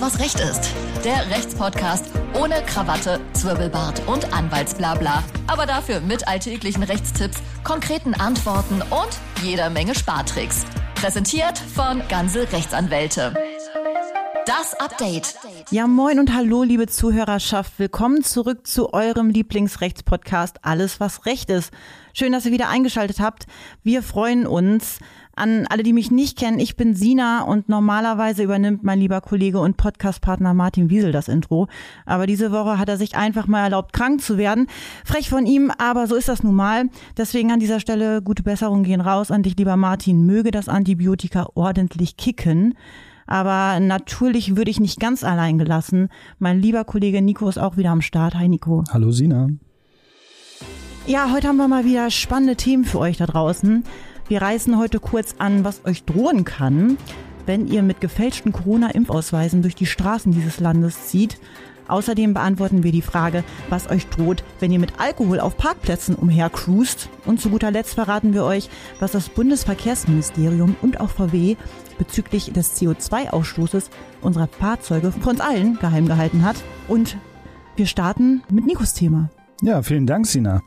Was Recht ist. Der Rechtspodcast ohne Krawatte, Zwirbelbart und Anwaltsblabla. Aber dafür mit alltäglichen Rechtstipps, konkreten Antworten und jeder Menge Spartricks. Präsentiert von Ganze Rechtsanwälte. Das Update. Ja, moin und hallo, liebe Zuhörerschaft. Willkommen zurück zu eurem Lieblingsrechtspodcast Alles, was Recht ist. Schön, dass ihr wieder eingeschaltet habt. Wir freuen uns. An alle, die mich nicht kennen, ich bin Sina und normalerweise übernimmt mein lieber Kollege und Podcastpartner Martin Wiesel das Intro. Aber diese Woche hat er sich einfach mal erlaubt, krank zu werden. Frech von ihm, aber so ist das nun mal. Deswegen an dieser Stelle gute Besserung gehen raus an dich, lieber Martin. Möge das Antibiotika ordentlich kicken. Aber natürlich würde ich nicht ganz allein gelassen. Mein lieber Kollege Nico ist auch wieder am Start. Hi Nico. Hallo Sina. Ja, heute haben wir mal wieder spannende Themen für euch da draußen. Wir reißen heute kurz an, was euch drohen kann, wenn ihr mit gefälschten Corona-Impfausweisen durch die Straßen dieses Landes zieht. Außerdem beantworten wir die Frage, was euch droht, wenn ihr mit Alkohol auf Parkplätzen umhercruist. Und zu guter Letzt verraten wir euch, was das Bundesverkehrsministerium und auch VW bezüglich des CO2-Ausstoßes unserer Fahrzeuge von uns allen geheim gehalten hat. Und wir starten mit Nikos Thema. Ja, vielen Dank, Sina.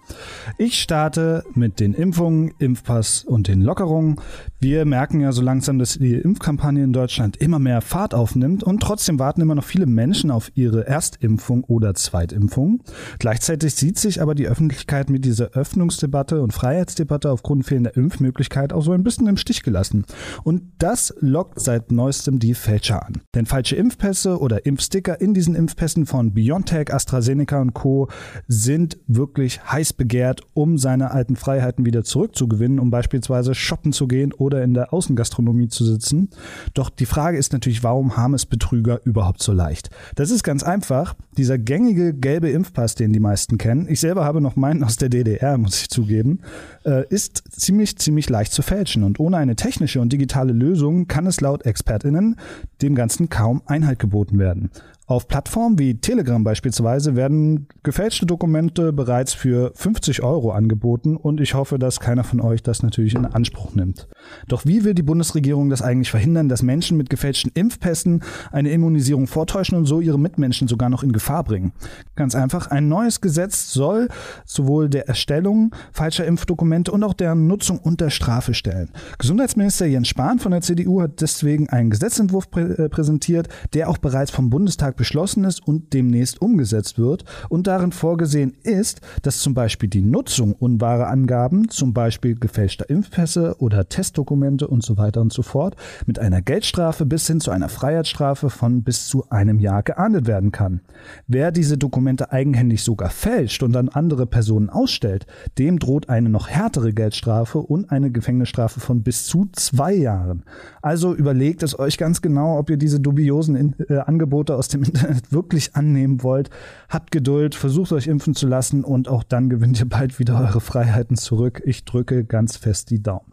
Ich starte mit den Impfungen, Impfpass und den Lockerungen. Wir merken ja so langsam, dass die Impfkampagne in Deutschland immer mehr Fahrt aufnimmt und trotzdem warten immer noch viele Menschen auf ihre Erstimpfung oder Zweitimpfung. Gleichzeitig sieht sich aber die Öffentlichkeit mit dieser Öffnungsdebatte und Freiheitsdebatte aufgrund fehlender Impfmöglichkeit auch so ein bisschen im Stich gelassen. Und das lockt seit neuestem die Fälscher an. Denn falsche Impfpässe oder Impfsticker in diesen Impfpässen von BioNTech, AstraZeneca und Co. sind sind wirklich heiß begehrt, um seine alten Freiheiten wieder zurückzugewinnen, um beispielsweise shoppen zu gehen oder in der Außengastronomie zu sitzen. Doch die Frage ist natürlich, warum haben es Betrüger überhaupt so leicht? Das ist ganz einfach. Dieser gängige gelbe Impfpass, den die meisten kennen, ich selber habe noch meinen aus der DDR, muss ich zugeben, äh, ist ziemlich, ziemlich leicht zu fälschen. Und ohne eine technische und digitale Lösung kann es laut ExpertInnen dem Ganzen kaum Einhalt geboten werden. Auf Plattformen wie Telegram beispielsweise werden gefälschte Dokumente bereits für 50 Euro angeboten und ich hoffe, dass keiner von euch das natürlich in Anspruch nimmt. Doch wie will die Bundesregierung das eigentlich verhindern, dass Menschen mit gefälschten Impfpässen eine Immunisierung vortäuschen und so ihre Mitmenschen sogar noch in Gefahr bringen? Ganz einfach, ein neues Gesetz soll sowohl der Erstellung falscher Impfdokumente und auch deren Nutzung unter Strafe stellen. Gesundheitsminister Jens Spahn von der CDU hat deswegen einen Gesetzentwurf prä äh, präsentiert, der auch bereits vom Bundestag beschlossen ist und demnächst umgesetzt wird und darin vorgesehen ist, dass zum Beispiel die Nutzung unwahrer Angaben, zum Beispiel gefälschter Impfpässe oder Testdokumente und so weiter und so fort, mit einer Geldstrafe bis hin zu einer Freiheitsstrafe von bis zu einem Jahr geahndet werden kann. Wer diese Dokumente eigenhändig sogar fälscht und an andere Personen ausstellt, dem droht eine noch härtere Geldstrafe und eine Gefängnisstrafe von bis zu zwei Jahren. Also überlegt es euch ganz genau, ob ihr diese dubiosen äh, Angebote aus dem wirklich annehmen wollt, habt Geduld, versucht euch impfen zu lassen und auch dann gewinnt ihr bald wieder eure Freiheiten zurück. Ich drücke ganz fest die Daumen.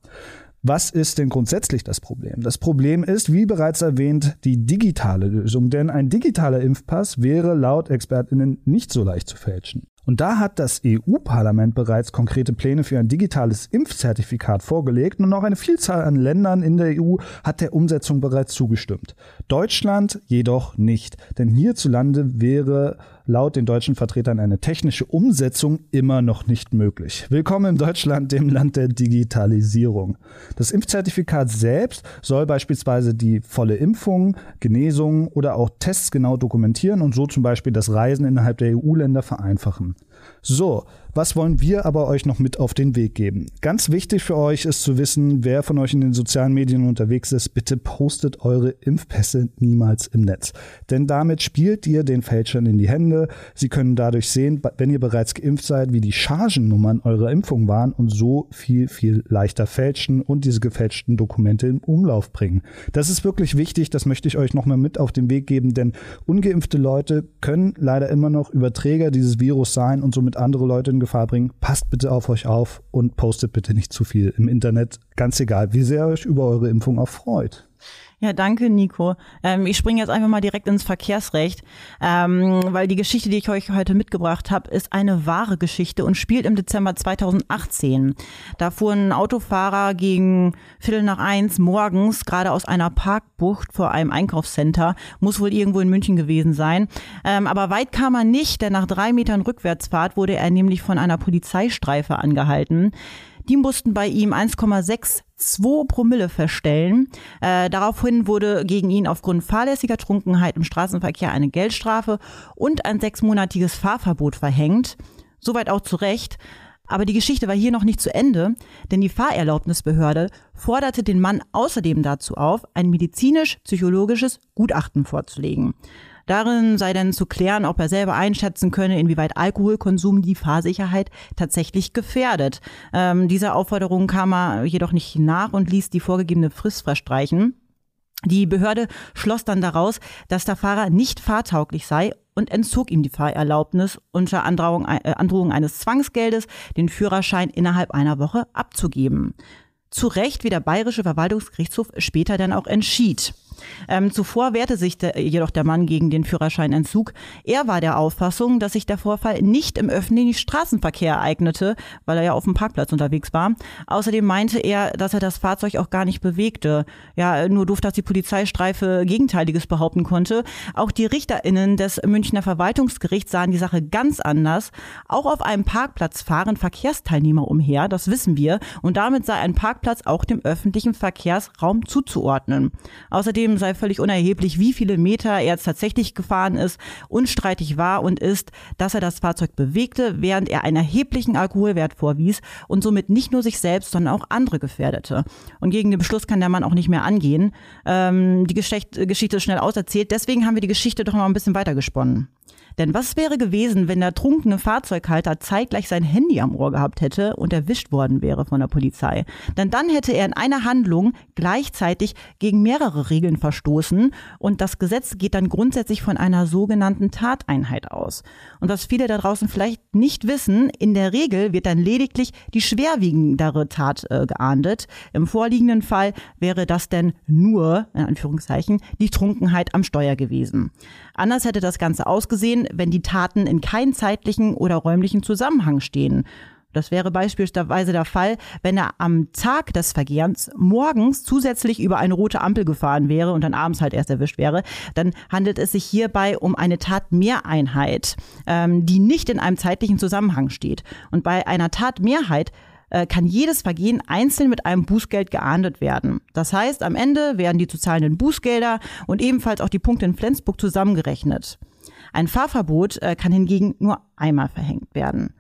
Was ist denn grundsätzlich das Problem? Das Problem ist, wie bereits erwähnt, die digitale Lösung, denn ein digitaler Impfpass wäre laut Expertinnen nicht so leicht zu fälschen. Und da hat das EU-Parlament bereits konkrete Pläne für ein digitales Impfzertifikat vorgelegt und auch eine Vielzahl an Ländern in der EU hat der Umsetzung bereits zugestimmt. Deutschland jedoch nicht, denn hierzulande wäre laut den deutschen Vertretern eine technische Umsetzung immer noch nicht möglich. Willkommen in Deutschland, dem Land der Digitalisierung. Das Impfzertifikat selbst soll beispielsweise die volle Impfung, Genesung oder auch Tests genau dokumentieren und so zum Beispiel das Reisen innerhalb der EU-Länder vereinfachen. So, was wollen wir aber euch noch mit auf den Weg geben? Ganz wichtig für euch ist zu wissen, wer von euch in den sozialen Medien unterwegs ist, bitte postet eure Impfpässe niemals im Netz. Denn damit spielt ihr den Fälschern in die Hände. Sie können dadurch sehen, wenn ihr bereits geimpft seid, wie die Chargennummern eurer Impfung waren und so viel, viel leichter fälschen und diese gefälschten Dokumente im Umlauf bringen. Das ist wirklich wichtig, das möchte ich euch nochmal mit auf den Weg geben, denn ungeimpfte Leute können leider immer noch Überträger dieses Virus sein und somit andere Leute in Gefahr bringen. Passt bitte auf euch auf und postet bitte nicht zu viel im Internet. Ganz egal, wie sehr ihr euch über eure Impfung auch freut. Ja, danke, Nico. Ähm, ich springe jetzt einfach mal direkt ins Verkehrsrecht, ähm, weil die Geschichte, die ich euch heute mitgebracht habe, ist eine wahre Geschichte und spielt im Dezember 2018. Da fuhren Autofahrer gegen Viertel nach eins morgens gerade aus einer Parkbucht vor einem Einkaufscenter, muss wohl irgendwo in München gewesen sein. Ähm, aber weit kam er nicht, denn nach drei Metern Rückwärtsfahrt wurde er nämlich von einer Polizeistreife angehalten. Die mussten bei ihm 1,62 Promille feststellen. Äh, daraufhin wurde gegen ihn aufgrund fahrlässiger Trunkenheit im Straßenverkehr eine Geldstrafe und ein sechsmonatiges Fahrverbot verhängt. Soweit auch zu Recht. Aber die Geschichte war hier noch nicht zu Ende, denn die Fahrerlaubnisbehörde forderte den Mann außerdem dazu auf, ein medizinisch-psychologisches Gutachten vorzulegen. Darin sei dann zu klären, ob er selber einschätzen könne, inwieweit Alkoholkonsum die Fahrsicherheit tatsächlich gefährdet. Ähm, dieser Aufforderung kam er jedoch nicht nach und ließ die vorgegebene Frist verstreichen. Die Behörde schloss dann daraus, dass der Fahrer nicht fahrtauglich sei und entzog ihm die Fahrerlaubnis unter Androhung, äh, Androhung eines Zwangsgeldes, den Führerschein innerhalb einer Woche abzugeben. Zu Recht, wie der Bayerische Verwaltungsgerichtshof später dann auch entschied. Ähm, zuvor wehrte sich der, jedoch der Mann gegen den Führerscheinentzug. Er war der Auffassung, dass sich der Vorfall nicht im öffentlichen Straßenverkehr ereignete, weil er ja auf dem Parkplatz unterwegs war. Außerdem meinte er, dass er das Fahrzeug auch gar nicht bewegte. Ja, nur doof, dass die Polizeistreife Gegenteiliges behaupten konnte. Auch die RichterInnen des Münchner Verwaltungsgerichts sahen die Sache ganz anders. Auch auf einem Parkplatz fahren Verkehrsteilnehmer umher, das wissen wir. Und damit sei ein Parkplatz auch dem öffentlichen Verkehrsraum zuzuordnen. Außerdem Außerdem sei völlig unerheblich, wie viele Meter er jetzt tatsächlich gefahren ist. Unstreitig war und ist, dass er das Fahrzeug bewegte, während er einen erheblichen Alkoholwert vorwies und somit nicht nur sich selbst, sondern auch andere gefährdete. Und gegen den Beschluss kann der Mann auch nicht mehr angehen. Ähm, die Geschichte, ist schnell auserzählt. Deswegen haben wir die Geschichte doch noch ein bisschen weiter gesponnen. Denn was wäre gewesen, wenn der trunkene Fahrzeughalter zeitgleich sein Handy am Ohr gehabt hätte und erwischt worden wäre von der Polizei? Denn dann hätte er in einer Handlung gleichzeitig gegen mehrere Regeln verstoßen und das Gesetz geht dann grundsätzlich von einer sogenannten Tateinheit aus. Und was viele da draußen vielleicht nicht wissen, in der Regel wird dann lediglich die schwerwiegendere Tat äh, geahndet. Im vorliegenden Fall wäre das denn nur, in Anführungszeichen, die Trunkenheit am Steuer gewesen. Anders hätte das Ganze ausgesehen, wenn die Taten in keinem zeitlichen oder räumlichen Zusammenhang stehen. Das wäre beispielsweise der Fall, wenn er am Tag des Vergehens morgens zusätzlich über eine rote Ampel gefahren wäre und dann abends halt erst erwischt wäre. Dann handelt es sich hierbei um eine Tatmehreinheit, ähm, die nicht in einem zeitlichen Zusammenhang steht. Und bei einer Tatmehrheit äh, kann jedes Vergehen einzeln mit einem Bußgeld geahndet werden. Das heißt, am Ende werden die zu zahlenden Bußgelder und ebenfalls auch die Punkte in Flensburg zusammengerechnet. Ein Fahrverbot äh, kann hingegen nur einmal verhängt werden.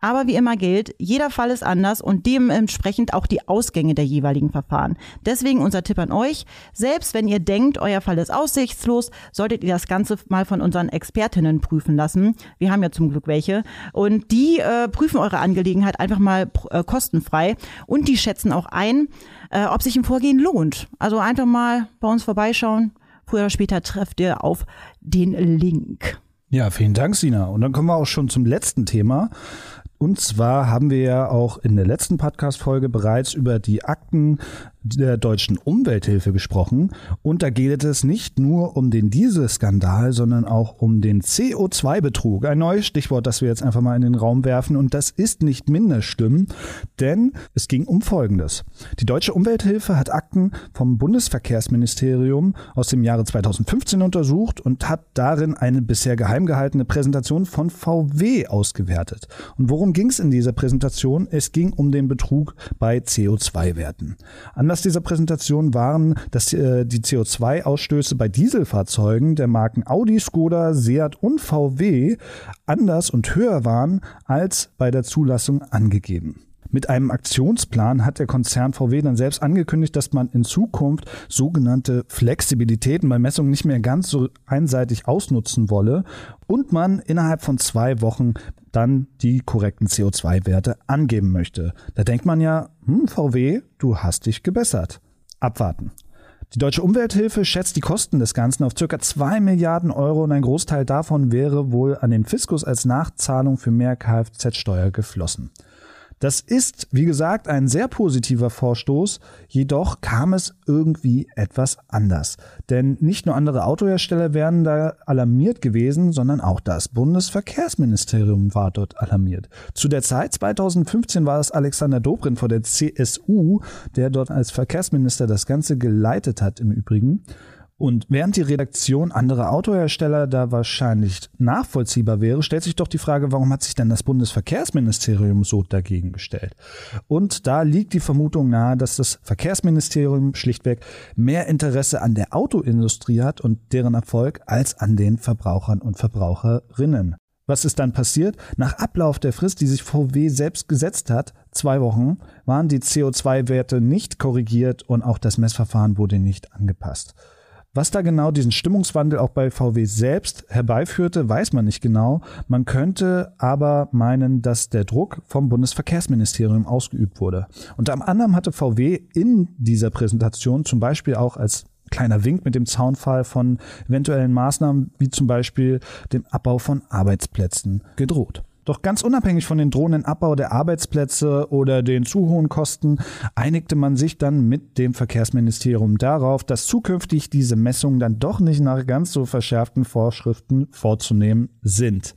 Aber wie immer gilt, jeder Fall ist anders und dementsprechend auch die Ausgänge der jeweiligen Verfahren. Deswegen unser Tipp an euch, selbst wenn ihr denkt, euer Fall ist aussichtslos, solltet ihr das Ganze mal von unseren Expertinnen prüfen lassen. Wir haben ja zum Glück welche. Und die äh, prüfen eure Angelegenheit einfach mal äh, kostenfrei und die schätzen auch ein, äh, ob sich ein Vorgehen lohnt. Also einfach mal bei uns vorbeischauen. Früher oder später trefft ihr auf den Link. Ja, vielen Dank, Sina. Und dann kommen wir auch schon zum letzten Thema. Und zwar haben wir ja auch in der letzten Podcast-Folge bereits über die Akten der deutschen Umwelthilfe gesprochen. Und da geht es nicht nur um den Dieselskandal, sondern auch um den CO2-Betrug. Ein neues Stichwort, das wir jetzt einfach mal in den Raum werfen. Und das ist nicht minder schlimm, denn es ging um Folgendes. Die deutsche Umwelthilfe hat Akten vom Bundesverkehrsministerium aus dem Jahre 2015 untersucht und hat darin eine bisher geheim gehaltene Präsentation von VW ausgewertet. Und worum ging es in dieser Präsentation? Es ging um den Betrug bei CO2-Werten. Anlass dieser Präsentation waren, dass äh, die CO2-Ausstöße bei Dieselfahrzeugen der Marken Audi, Skoda, Seat und VW anders und höher waren als bei der Zulassung angegeben. Mit einem Aktionsplan hat der Konzern VW dann selbst angekündigt, dass man in Zukunft sogenannte Flexibilitäten bei Messungen nicht mehr ganz so einseitig ausnutzen wolle und man innerhalb von zwei Wochen dann die korrekten CO2-Werte angeben möchte. Da denkt man ja, hm, VW, du hast dich gebessert. Abwarten. Die deutsche Umwelthilfe schätzt die Kosten des Ganzen auf ca. 2 Milliarden Euro und ein Großteil davon wäre wohl an den Fiskus als Nachzahlung für mehr Kfz-Steuer geflossen. Das ist, wie gesagt, ein sehr positiver Vorstoß, jedoch kam es irgendwie etwas anders. Denn nicht nur andere Autohersteller wären da alarmiert gewesen, sondern auch das Bundesverkehrsministerium war dort alarmiert. Zu der Zeit 2015 war es Alexander Dobrindt vor der CSU, der dort als Verkehrsminister das Ganze geleitet hat im Übrigen. Und während die Redaktion anderer Autohersteller da wahrscheinlich nachvollziehbar wäre, stellt sich doch die Frage, warum hat sich denn das Bundesverkehrsministerium so dagegen gestellt? Und da liegt die Vermutung nahe, dass das Verkehrsministerium schlichtweg mehr Interesse an der Autoindustrie hat und deren Erfolg als an den Verbrauchern und Verbraucherinnen. Was ist dann passiert? Nach Ablauf der Frist, die sich VW selbst gesetzt hat, zwei Wochen, waren die CO2-Werte nicht korrigiert und auch das Messverfahren wurde nicht angepasst. Was da genau diesen Stimmungswandel auch bei VW selbst herbeiführte, weiß man nicht genau. Man könnte aber meinen, dass der Druck vom Bundesverkehrsministerium ausgeübt wurde. Unter anderem hatte VW in dieser Präsentation zum Beispiel auch als kleiner Wink mit dem Zaunfall von eventuellen Maßnahmen wie zum Beispiel dem Abbau von Arbeitsplätzen gedroht. Doch ganz unabhängig von den drohenden Abbau der Arbeitsplätze oder den zu hohen Kosten einigte man sich dann mit dem Verkehrsministerium darauf, dass zukünftig diese Messungen dann doch nicht nach ganz so verschärften Vorschriften vorzunehmen sind.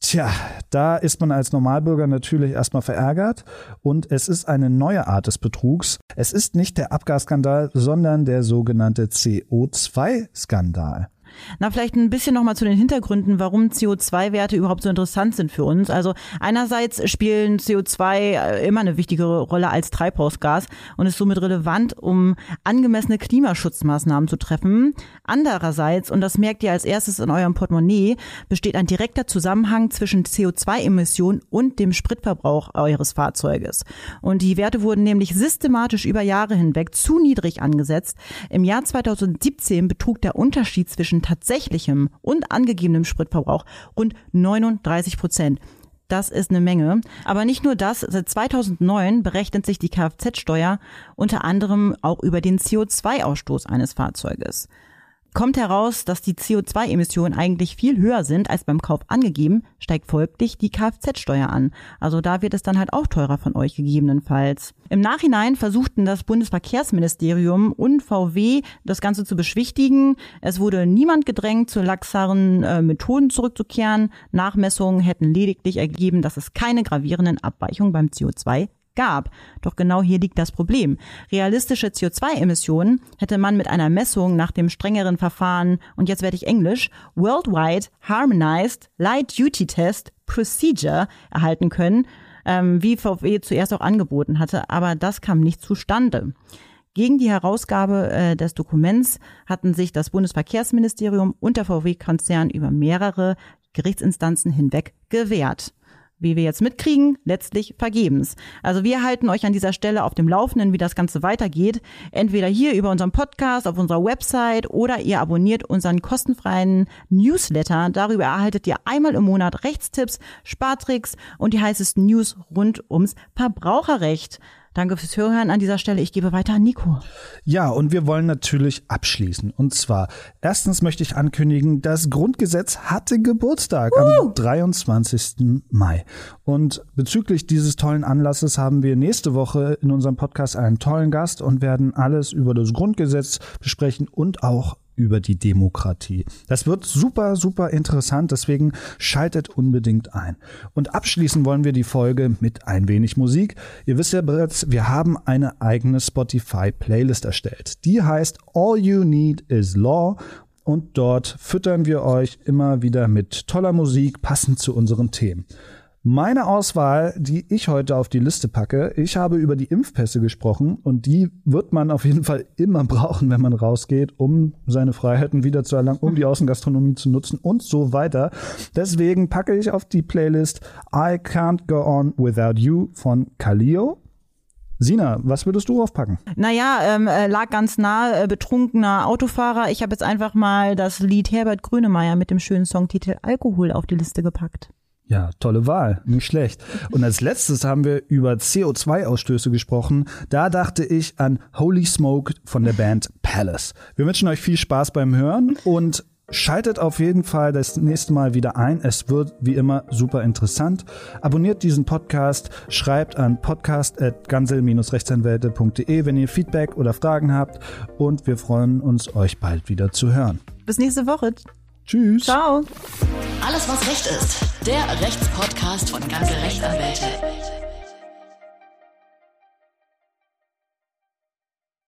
Tja, da ist man als Normalbürger natürlich erstmal verärgert und es ist eine neue Art des Betrugs. Es ist nicht der Abgasskandal, sondern der sogenannte CO2-Skandal. Na, vielleicht ein bisschen nochmal zu den Hintergründen, warum CO2-Werte überhaupt so interessant sind für uns. Also einerseits spielen CO2 äh, immer eine wichtigere Rolle als Treibhausgas und ist somit relevant, um angemessene Klimaschutzmaßnahmen zu treffen. Andererseits, und das merkt ihr als erstes in eurem Portemonnaie, besteht ein direkter Zusammenhang zwischen CO2-Emissionen und dem Spritverbrauch eures Fahrzeuges. Und die Werte wurden nämlich systematisch über Jahre hinweg zu niedrig angesetzt. Im Jahr 2017 betrug der Unterschied zwischen tatsächlichem und angegebenem Spritverbrauch rund 39 Prozent. Das ist eine Menge. Aber nicht nur das, seit 2009 berechnet sich die Kfz-Steuer unter anderem auch über den CO2-Ausstoß eines Fahrzeuges kommt heraus, dass die CO2-Emissionen eigentlich viel höher sind als beim Kauf angegeben, steigt folglich die Kfz-Steuer an. Also da wird es dann halt auch teurer von euch gegebenenfalls. Im Nachhinein versuchten das Bundesverkehrsministerium und VW das Ganze zu beschwichtigen. Es wurde niemand gedrängt, zu laxeren äh, Methoden zurückzukehren. Nachmessungen hätten lediglich ergeben, dass es keine gravierenden Abweichungen beim CO2 gab. Doch genau hier liegt das Problem. Realistische CO2-Emissionen hätte man mit einer Messung nach dem strengeren Verfahren, und jetzt werde ich Englisch, Worldwide Harmonized Light Duty Test Procedure erhalten können, ähm, wie VW zuerst auch angeboten hatte, aber das kam nicht zustande. Gegen die Herausgabe äh, des Dokuments hatten sich das Bundesverkehrsministerium und der VW-Konzern über mehrere Gerichtsinstanzen hinweg gewehrt wie wir jetzt mitkriegen, letztlich vergebens. Also wir halten euch an dieser Stelle auf dem Laufenden, wie das Ganze weitergeht. Entweder hier über unseren Podcast auf unserer Website oder ihr abonniert unseren kostenfreien Newsletter. Darüber erhaltet ihr einmal im Monat Rechtstipps, Spartricks und die heißesten News rund ums Verbraucherrecht. Danke fürs Hören an dieser Stelle. Ich gebe weiter an Nico. Ja, und wir wollen natürlich abschließen. Und zwar, erstens möchte ich ankündigen, das Grundgesetz hatte Geburtstag uh. am 23. Mai. Und bezüglich dieses tollen Anlasses haben wir nächste Woche in unserem Podcast einen tollen Gast und werden alles über das Grundgesetz besprechen und auch über die Demokratie. Das wird super, super interessant, deswegen schaltet unbedingt ein. Und abschließen wollen wir die Folge mit ein wenig Musik. Ihr wisst ja bereits, wir haben eine eigene Spotify-Playlist erstellt. Die heißt All You Need Is Law und dort füttern wir euch immer wieder mit toller Musik passend zu unseren Themen. Meine Auswahl, die ich heute auf die Liste packe, ich habe über die Impfpässe gesprochen und die wird man auf jeden Fall immer brauchen, wenn man rausgeht, um seine Freiheiten wieder zu erlangen, um die Außengastronomie zu nutzen und so weiter. Deswegen packe ich auf die Playlist I Can't Go On Without You von Kalio. Sina, was würdest du aufpacken? Naja, ähm, äh, lag ganz nah, äh, betrunkener Autofahrer. Ich habe jetzt einfach mal das Lied Herbert Grönemeyer mit dem schönen Songtitel Alkohol auf die Liste gepackt. Ja, tolle Wahl, nicht schlecht. Und als letztes haben wir über CO2-Ausstöße gesprochen. Da dachte ich an Holy Smoke von der Band Palace. Wir wünschen euch viel Spaß beim Hören und Schaltet auf jeden Fall das nächste Mal wieder ein. Es wird wie immer super interessant. Abonniert diesen Podcast, schreibt an podcast.gansel-rechtsanwälte.de, wenn ihr Feedback oder Fragen habt. Und wir freuen uns, euch bald wieder zu hören. Bis nächste Woche. Tschüss. Ciao. Alles, was Recht ist. Der Rechtspodcast von Gansel Rechtsanwälte.